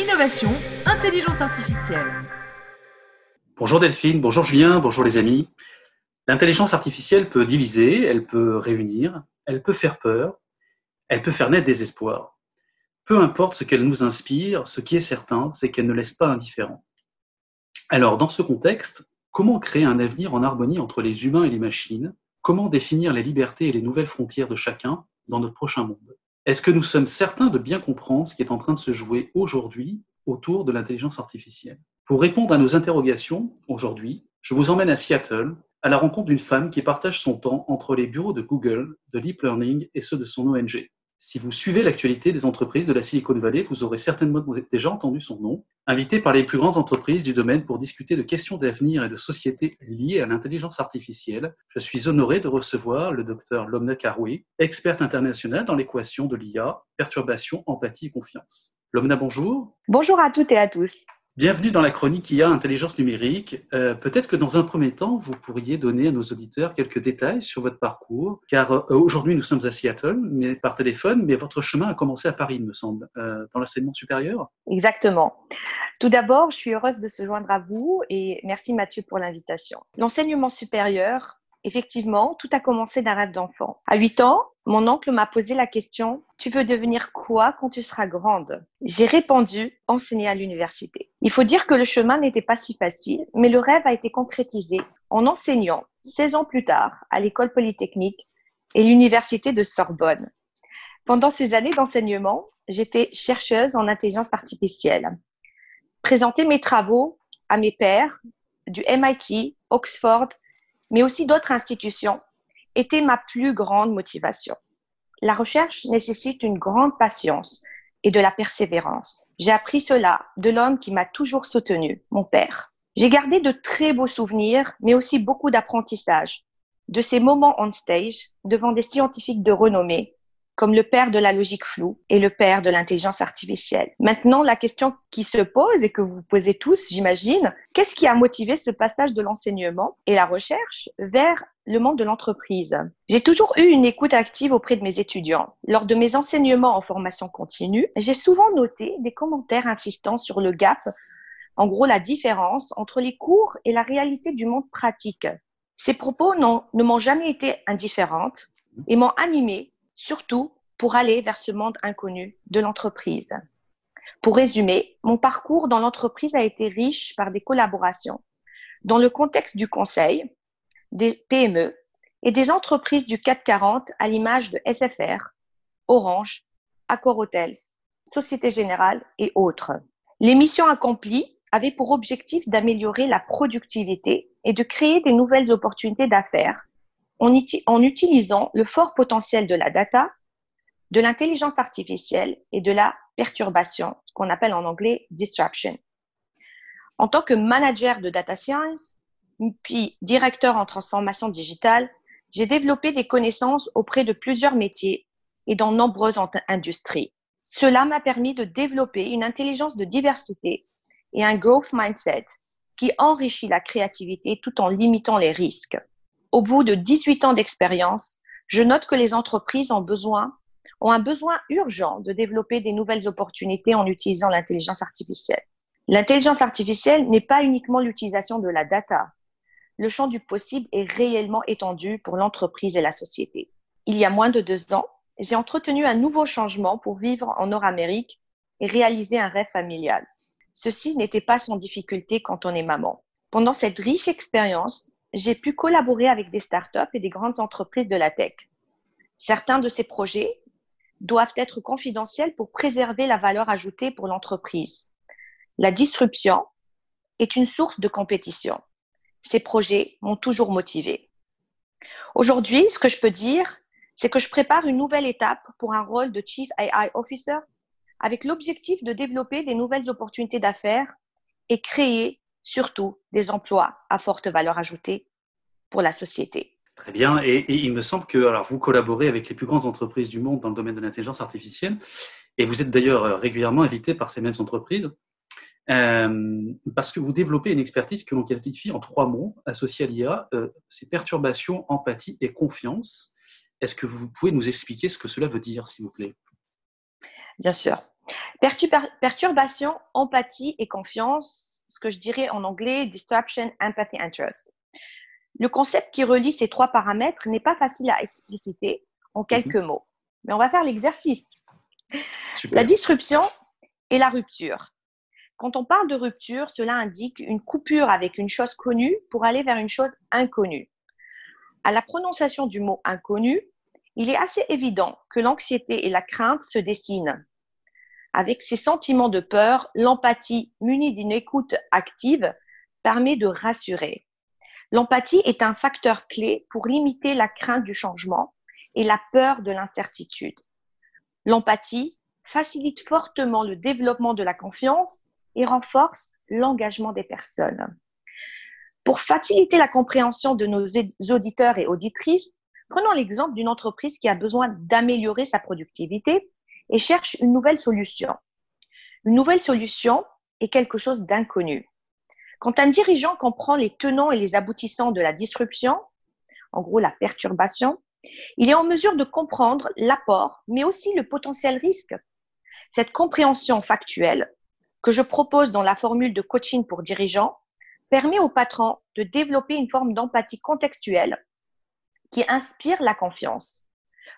innovation, intelligence artificielle. Bonjour Delphine, bonjour Julien, bonjour les amis. L'intelligence artificielle peut diviser, elle peut réunir, elle peut faire peur, elle peut faire naître des espoirs. Peu importe ce qu'elle nous inspire, ce qui est certain, c'est qu'elle ne laisse pas indifférent. Alors, dans ce contexte, comment créer un avenir en harmonie entre les humains et les machines? Comment définir les libertés et les nouvelles frontières de chacun dans notre prochain monde? Est-ce que nous sommes certains de bien comprendre ce qui est en train de se jouer aujourd'hui autour de l'intelligence artificielle? Pour répondre à nos interrogations, aujourd'hui, je vous emmène à Seattle, à la rencontre d'une femme qui partage son temps entre les bureaux de Google, de Deep Learning et ceux de son ONG. Si vous suivez l'actualité des entreprises de la Silicon Valley, vous aurez certainement déjà entendu son nom. Invité par les plus grandes entreprises du domaine pour discuter de questions d'avenir et de société liées à l'intelligence artificielle, je suis honoré de recevoir le docteur Lomna Karoui, experte internationale dans l'équation de l'IA, perturbation, empathie et confiance. Lomna, bonjour. Bonjour à toutes et à tous. Bienvenue dans la chronique IA Intelligence numérique. Euh, peut-être que dans un premier temps, vous pourriez donner à nos auditeurs quelques détails sur votre parcours, car euh, aujourd'hui nous sommes à Seattle, mais par téléphone, mais votre chemin a commencé à Paris, il me semble, euh, dans l'enseignement supérieur. Exactement. Tout d'abord, je suis heureuse de se joindre à vous et merci Mathieu pour l'invitation. L'enseignement supérieur, effectivement, tout a commencé d'un rêve d'enfant. À 8 ans, mon oncle m'a posé la question Tu veux devenir quoi quand tu seras grande? J'ai répondu Enseigner à l'université. Il faut dire que le chemin n'était pas si facile, mais le rêve a été concrétisé en enseignant 16 ans plus tard à l'école polytechnique et l'université de Sorbonne. Pendant ces années d'enseignement, j'étais chercheuse en intelligence artificielle. Présenter mes travaux à mes pairs du MIT, Oxford, mais aussi d'autres institutions était ma plus grande motivation. La recherche nécessite une grande patience et de la persévérance. J'ai appris cela de l'homme qui m'a toujours soutenu, mon père. J'ai gardé de très beaux souvenirs, mais aussi beaucoup d'apprentissage de ces moments on stage devant des scientifiques de renommée comme le père de la logique floue et le père de l'intelligence artificielle. Maintenant, la question qui se pose et que vous posez tous, j'imagine, qu'est-ce qui a motivé ce passage de l'enseignement et la recherche vers le monde de l'entreprise? J'ai toujours eu une écoute active auprès de mes étudiants. Lors de mes enseignements en formation continue, j'ai souvent noté des commentaires insistant sur le gap, en gros la différence entre les cours et la réalité du monde pratique. Ces propos ne m'ont jamais été indifférentes et m'ont animé surtout pour aller vers ce monde inconnu de l'entreprise. Pour résumer, mon parcours dans l'entreprise a été riche par des collaborations dans le contexte du conseil, des PME et des entreprises du 440 à l'image de SFR, Orange, Accor Hotels, Société Générale et autres. Les missions accomplies avaient pour objectif d'améliorer la productivité et de créer des nouvelles opportunités d'affaires en, utilisant le fort potentiel de la data, de l'intelligence artificielle et de la perturbation, qu'on appelle en anglais disruption. En tant que manager de data science, puis directeur en transformation digitale, j'ai développé des connaissances auprès de plusieurs métiers et dans nombreuses industries. Cela m'a permis de développer une intelligence de diversité et un growth mindset qui enrichit la créativité tout en limitant les risques au bout de 18 ans d'expérience, je note que les entreprises ont besoin ont un besoin urgent de développer des nouvelles opportunités en utilisant l'intelligence artificielle. L'intelligence artificielle n'est pas uniquement l'utilisation de la data. Le champ du possible est réellement étendu pour l'entreprise et la société. Il y a moins de deux ans, j'ai entretenu un nouveau changement pour vivre en Nord-Amérique et réaliser un rêve familial. Ceci n'était pas sans difficulté quand on est maman. Pendant cette riche expérience, j'ai pu collaborer avec des startups et des grandes entreprises de la tech. Certains de ces projets doivent être confidentiels pour préserver la valeur ajoutée pour l'entreprise. La disruption est une source de compétition. Ces projets m'ont toujours motivé. Aujourd'hui, ce que je peux dire, c'est que je prépare une nouvelle étape pour un rôle de Chief AI Officer avec l'objectif de développer des nouvelles opportunités d'affaires et créer surtout des emplois à forte valeur ajoutée pour la société. Très bien. Et, il me semble que alors, vous collaborez avec les plus grandes entreprises du monde dans le domaine de l'intelligence artificielle. Et vous êtes d'ailleurs euh, régulièrement invité par ces mêmes entreprises euh, parce que vous développez une expertise que l'on qualifie en trois mots associés à l'IA euh, c'est perturbation, empathie et confiance. Est-ce que vous pouvez nous expliquer ce que cela veut dire, s'il vous plaît? Bien sûr. Perturbation, empathie et confiance, ce que je dirais en anglais disruption, empathy and trust. Le concept qui relie ces trois paramètres n'est pas facile à expliciter en quelques mhm. mots, mais on va faire l'exercice. La disruption et la rupture. Quand on parle de rupture, cela indique une coupure avec une chose connue pour aller vers une chose inconnue. À la prononciation du mot inconnu, il est assez évident que l'anxiété et la crainte se dessinent. Avec ces sentiments de peur, l'empathie munie d'une écoute active permet de rassurer. L'empathie est un facteur clé pour limiter la crainte du changement et la peur de l'incertitude. L'empathie facilite fortement le développement de la confiance et renforce l'engagement des personnes. Pour faciliter la compréhension de nos auditeurs et auditrices, prenons l'exemple d'une entreprise qui a besoin d'améliorer sa productivité et cherche une nouvelle solution. Une nouvelle solution est quelque chose d'inconnu. Quand un dirigeant comprend les tenants et les aboutissants de la disruption, en gros la perturbation, il est en mesure de comprendre l'apport, mais aussi le potentiel risque. Cette compréhension factuelle que je propose dans la formule de coaching pour dirigeants permet au patron de développer une forme d'empathie contextuelle qui inspire la confiance,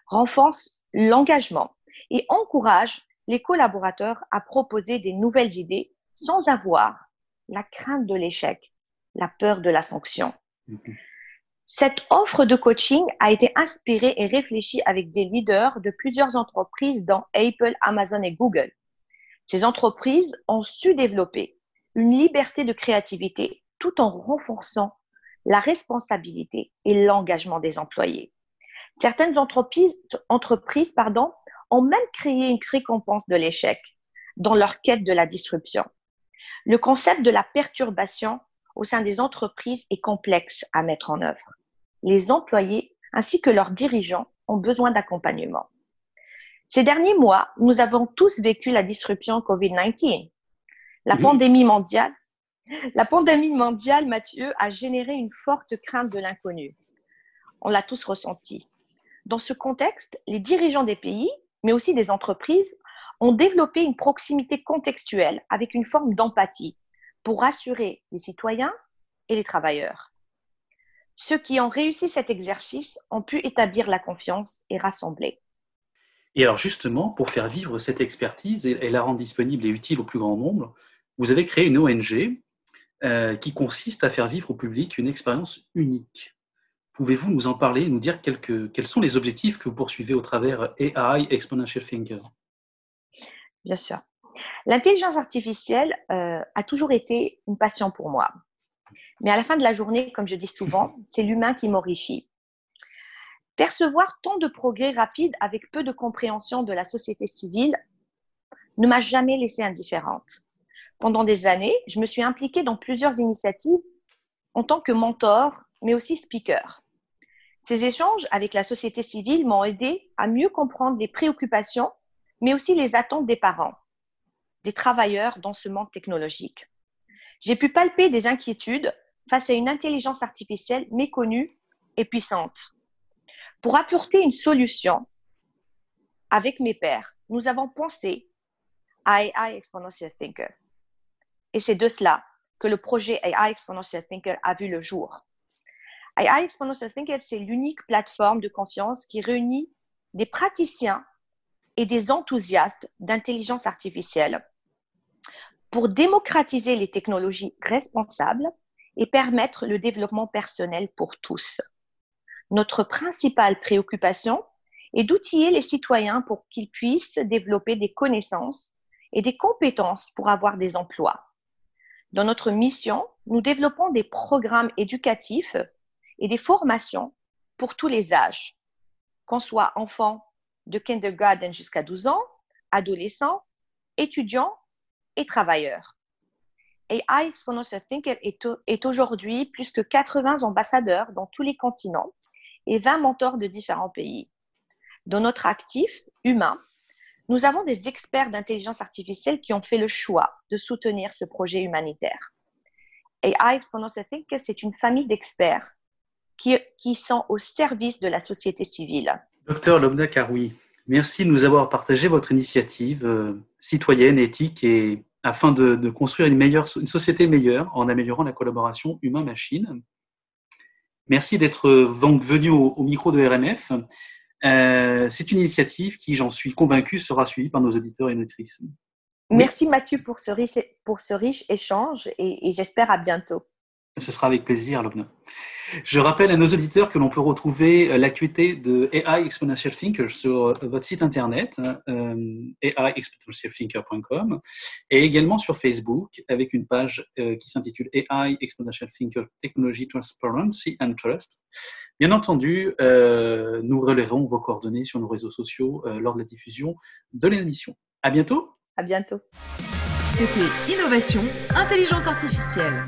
renforce l'engagement et encourage les collaborateurs à proposer des nouvelles idées sans avoir la crainte de l'échec, la peur de la sanction. Mhm. Cette offre de coaching a été inspirée et réfléchie avec des leaders de plusieurs entreprises dans Apple, Amazon et Google. Ces entreprises ont su développer une liberté de créativité tout en renforçant la responsabilité et l'engagement des employés. Certaines entreprises, entreprises pardon, ont même créé une récompense de l'échec dans leur quête de la disruption. Le concept de la perturbation au sein des entreprises est complexe à mettre en œuvre. Les employés ainsi que leurs dirigeants ont besoin d'accompagnement. Ces derniers mois, nous avons tous vécu la disruption COVID-19. La pandémie mondiale, la pandémie mondiale, Mathieu, a généré une forte crainte de l'inconnu. On l'a tous ressenti. Dans ce contexte, les dirigeants des pays, mais aussi des entreprises, ont développé une proximité contextuelle avec une forme d'empathie pour rassurer les citoyens et les travailleurs. Ceux qui ont réussi cet exercice ont pu établir la confiance et rassembler. Et alors justement, pour faire vivre cette expertise et, la rendre disponible et utile au plus grand nombre, vous avez créé une ONG euh, qui consiste à faire vivre au public une expérience unique. Pouvez-vous nous en parler et nous dire quels sont les objectifs que vous poursuivez au travers AI Exponential Thinker bien sûr. L'intelligence artificielle euh, a toujours été une passion pour moi. Mais à la fin de la journée, comme je dis souvent, c'est l'humain qui m'enrichit. Percevoir tant de progrès rapides avec peu de compréhension de la société civile ne m'a jamais laissée indifférente. Pendant des années, je me suis impliquée dans plusieurs initiatives en tant que mentor, mais aussi speaker. Ces échanges avec la société civile m'ont aidé à mieux comprendre les préoccupations mais aussi les attentes des parents, des travailleurs dans ce monde technologique. J'ai pu palper des inquiétudes face à une intelligence artificielle méconnue et puissante. Pour apporter une solution avec mes pairs, nous avons pensé à AI Exponential Thinker. Et c'est de cela que le projet AI Exponential Thinker a vu le jour. AI Exponential c'est l'unique plateforme de confiance qui réunit des praticiens et des enthousiastes d'intelligence artificielle pour démocratiser les technologies responsables et permettre le développement personnel pour tous. Notre principale préoccupation est d'outiller les citoyens pour qu'ils puissent développer des connaissances et des compétences pour avoir des emplois. Dans notre mission, nous développons des programmes éducatifs et des formations pour tous les âges, qu'on soit enfant, de kindergarten jusqu'à 12 ans, adolescents, étudiants et travailleurs. AI Exponential Thinker est aujourd'hui plus que 80 ambassadeurs dans tous les continents et 20 mentors de différents pays. Dans notre actif humain, nous avons des experts d'intelligence artificielle qui ont fait le choix de soutenir ce projet humanitaire. AI Exponential Thinker, c'est une famille d'experts qui, qui sont au service de la société civile. Docteur Lobna Karoui, merci de nous avoir partagé votre initiative. Euh, citoyenne, éthique et afin de, construire une, meilleure, une société meilleure en améliorant la collaboration humain-machine. Merci d'être donc venu au, micro de RMF. Euh, c'est une initiative qui, j'en suis convaincu, sera suivie par nos auditeurs et auditrices. Merci Mathieu pour ce riche, pour ce riche échange et, et j'espère à bientôt. Ce sera avec plaisir, Lobna. Je rappelle à nos auditeurs que l'on peut retrouver euh, l'actualité de AI Exponential Thinker sur euh, votre site internet, euh, aiexponentialthinker.com, et également sur Facebook avec une page qui s'intitule AI Exponential Thinker Technology Transparency and Trust. Bien entendu, nous relèverons vos coordonnées sur nos réseaux sociaux lors de la diffusion de l'émission. À bientôt. À bientôt. C'était Innovation, Intelligence Artificielle.